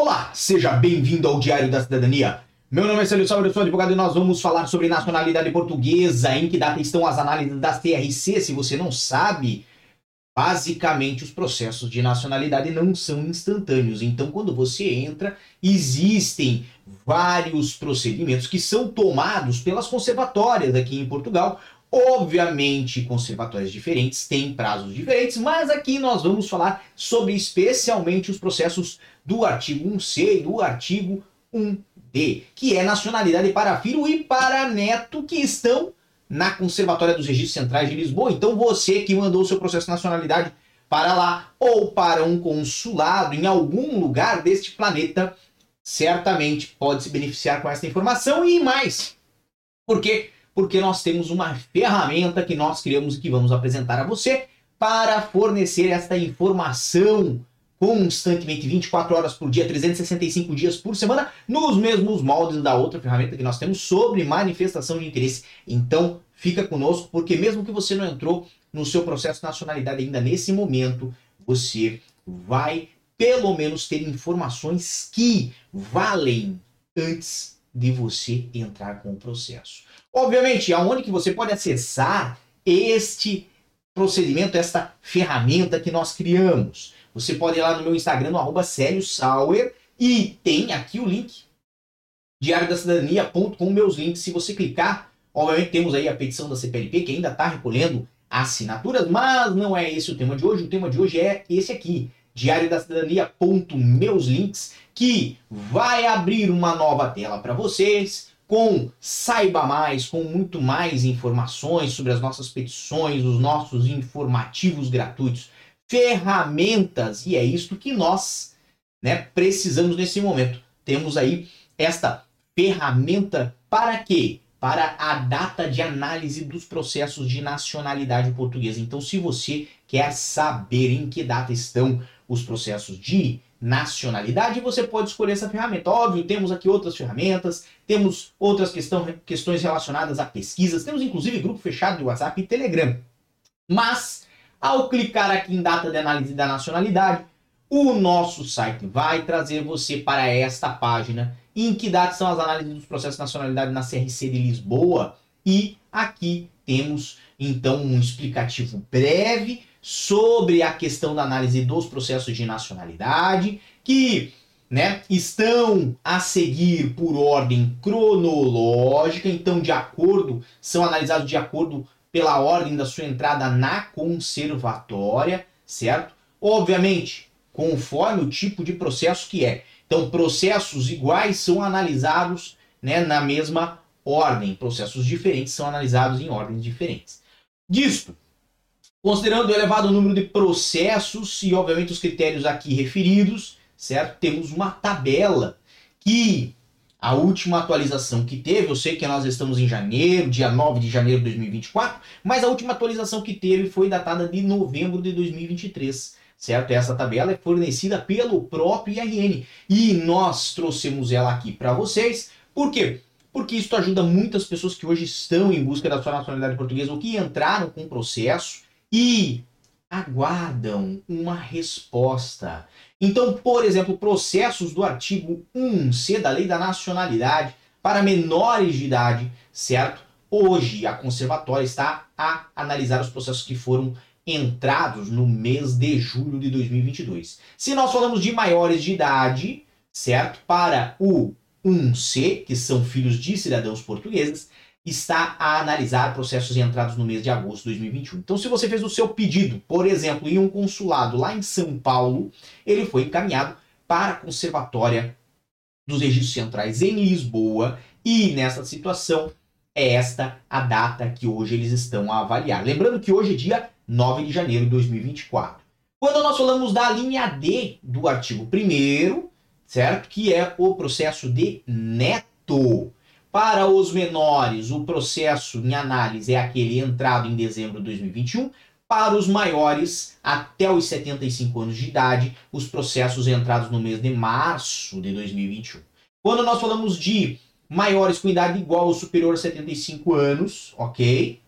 Olá, seja bem-vindo ao Diário da Cidadania. Meu nome é Celso Sauer, eu sou advogado e nós vamos falar sobre nacionalidade portuguesa, em que data estão as análises da CRC. Se você não sabe, basicamente os processos de nacionalidade não são instantâneos. Então, quando você entra, existem vários procedimentos que são tomados pelas conservatórias aqui em Portugal. Obviamente, conservatórias diferentes têm prazos diferentes, mas aqui nós vamos falar sobre especialmente os processos do artigo 1C e do artigo 1 D, que é nacionalidade para filho e para neto que estão na Conservatória dos Registros Centrais de Lisboa. Então você que mandou o seu processo de nacionalidade para lá ou para um consulado em algum lugar deste planeta, certamente pode se beneficiar com essa informação e mais. Por quê? Porque nós temos uma ferramenta que nós criamos e que vamos apresentar a você para fornecer esta informação constantemente 24 horas por dia, 365 dias por semana, nos mesmos moldes da outra ferramenta que nós temos sobre manifestação de interesse. Então, fica conosco, porque mesmo que você não entrou no seu processo de nacionalidade ainda nesse momento, você vai pelo menos ter informações que valem antes de você entrar com o processo. Obviamente, aonde que você pode acessar este procedimento, esta ferramenta que nós criamos? Você pode ir lá no meu Instagram, no arroba Sauer, e tem aqui o link diariodacidadania.com, meus links. Se você clicar, obviamente temos aí a petição da CPLP, que ainda está recolhendo assinaturas, mas não é esse o tema de hoje. O tema de hoje é esse aqui, diariodacidadania.meus links, que vai abrir uma nova tela para vocês, com saiba mais, com muito mais informações sobre as nossas petições, os nossos informativos gratuitos ferramentas, e é isto que nós né, precisamos nesse momento. Temos aí esta ferramenta para quê? Para a data de análise dos processos de nacionalidade portuguesa. Então, se você quer saber em que data estão os processos de nacionalidade, você pode escolher essa ferramenta. Óbvio, temos aqui outras ferramentas, temos outras questão, questões relacionadas a pesquisas, temos inclusive grupo fechado de WhatsApp e Telegram. Mas ao clicar aqui em data de análise da nacionalidade, o nosso site vai trazer você para esta página em que datas são as análises dos processos de nacionalidade na CRC de Lisboa e aqui temos então um explicativo breve sobre a questão da análise dos processos de nacionalidade que né, estão a seguir por ordem cronológica, então de acordo são analisados de acordo pela ordem da sua entrada na conservatória, certo? Obviamente, conforme o tipo de processo que é. Então, processos iguais são analisados né, na mesma ordem, processos diferentes são analisados em ordens diferentes. Disto, considerando o elevado número de processos e, obviamente, os critérios aqui referidos, certo? Temos uma tabela que a última atualização que teve, eu sei que nós estamos em janeiro, dia 9 de janeiro de 2024, mas a última atualização que teve foi datada de novembro de 2023, certo? Essa tabela é fornecida pelo próprio IRN e nós trouxemos ela aqui para vocês. Por quê? Porque isso ajuda muitas pessoas que hoje estão em busca da sua nacionalidade portuguesa ou que entraram com o processo e aguardam uma resposta. Então, por exemplo, processos do artigo 1C da Lei da Nacionalidade para menores de idade, certo? Hoje a conservatória está a analisar os processos que foram entrados no mês de julho de 2022. Se nós falamos de maiores de idade, certo? Para o 1C, que são filhos de cidadãos portugueses, está a analisar processos entrados no mês de agosto de 2021. Então, se você fez o seu pedido, por exemplo, em um consulado lá em São Paulo, ele foi encaminhado para a Conservatória dos Registros Centrais em Lisboa e nessa situação é esta a data que hoje eles estão a avaliar. Lembrando que hoje é dia 9 de janeiro de 2024. Quando nós falamos da linha D do artigo 1 certo? Que é o processo de neto. Para os menores, o processo em análise é aquele entrado em dezembro de 2021. Para os maiores, até os 75 anos de idade, os processos entrados no mês de março de 2021. Quando nós falamos de maiores com idade igual ou superior a 75 anos, ok?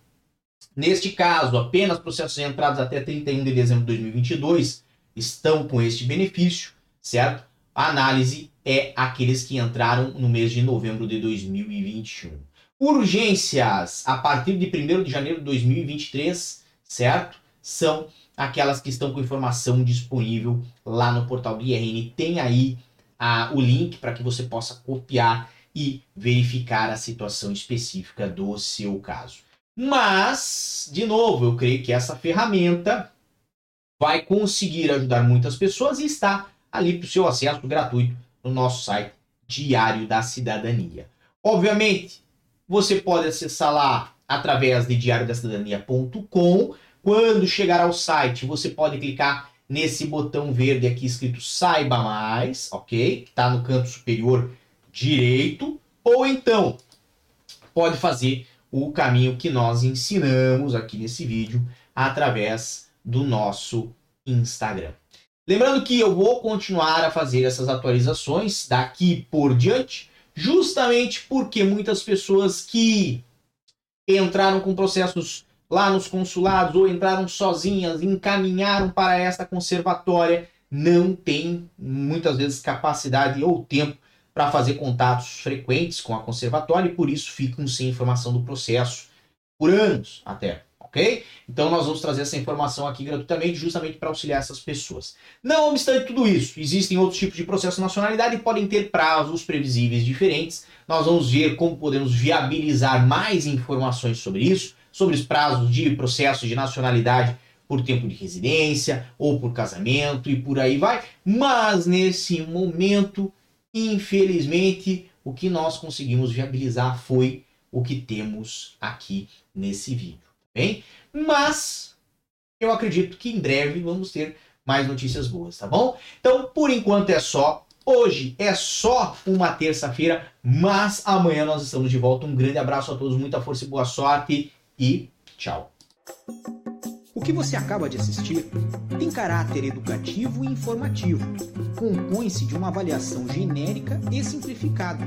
Neste caso, apenas processos entrados até 31 de dezembro de 2022 estão com este benefício, certo? A análise é aqueles que entraram no mês de novembro de 2021. Urgências a partir de 1 de janeiro de 2023, certo? São aquelas que estão com informação disponível lá no portal do IRN. Tem aí o link para que você possa copiar e verificar a situação específica do seu caso. Mas, de novo, eu creio que essa ferramenta vai conseguir ajudar muitas pessoas e está ali para o seu acesso gratuito no nosso site Diário da Cidadania. Obviamente, você pode acessar lá através de diariodacidadania.com. Quando chegar ao site, você pode clicar nesse botão verde aqui escrito Saiba Mais, ok? Que está no canto superior direito. Ou então, pode fazer o caminho que nós ensinamos aqui nesse vídeo através do nosso Instagram. Lembrando que eu vou continuar a fazer essas atualizações daqui por diante, justamente porque muitas pessoas que entraram com processos lá nos consulados ou entraram sozinhas, encaminharam para esta conservatória, não têm muitas vezes capacidade ou tempo para fazer contatos frequentes com a conservatória e por isso ficam sem informação do processo por anos até ok? Então nós vamos trazer essa informação aqui gratuitamente, justamente para auxiliar essas pessoas. Não obstante tudo isso, existem outros tipos de processo de nacionalidade e podem ter prazos previsíveis diferentes. Nós vamos ver como podemos viabilizar mais informações sobre isso, sobre os prazos de processo de nacionalidade por tempo de residência ou por casamento e por aí vai. Mas nesse momento, infelizmente, o que nós conseguimos viabilizar foi o que temos aqui nesse vídeo bem? Mas eu acredito que em breve vamos ter mais notícias boas, tá bom? Então, por enquanto é só. Hoje é só uma terça-feira, mas amanhã nós estamos de volta. Um grande abraço a todos, muita força e boa sorte e tchau. O que você acaba de assistir tem caráter educativo e informativo. Compõe-se de uma avaliação genérica e simplificada.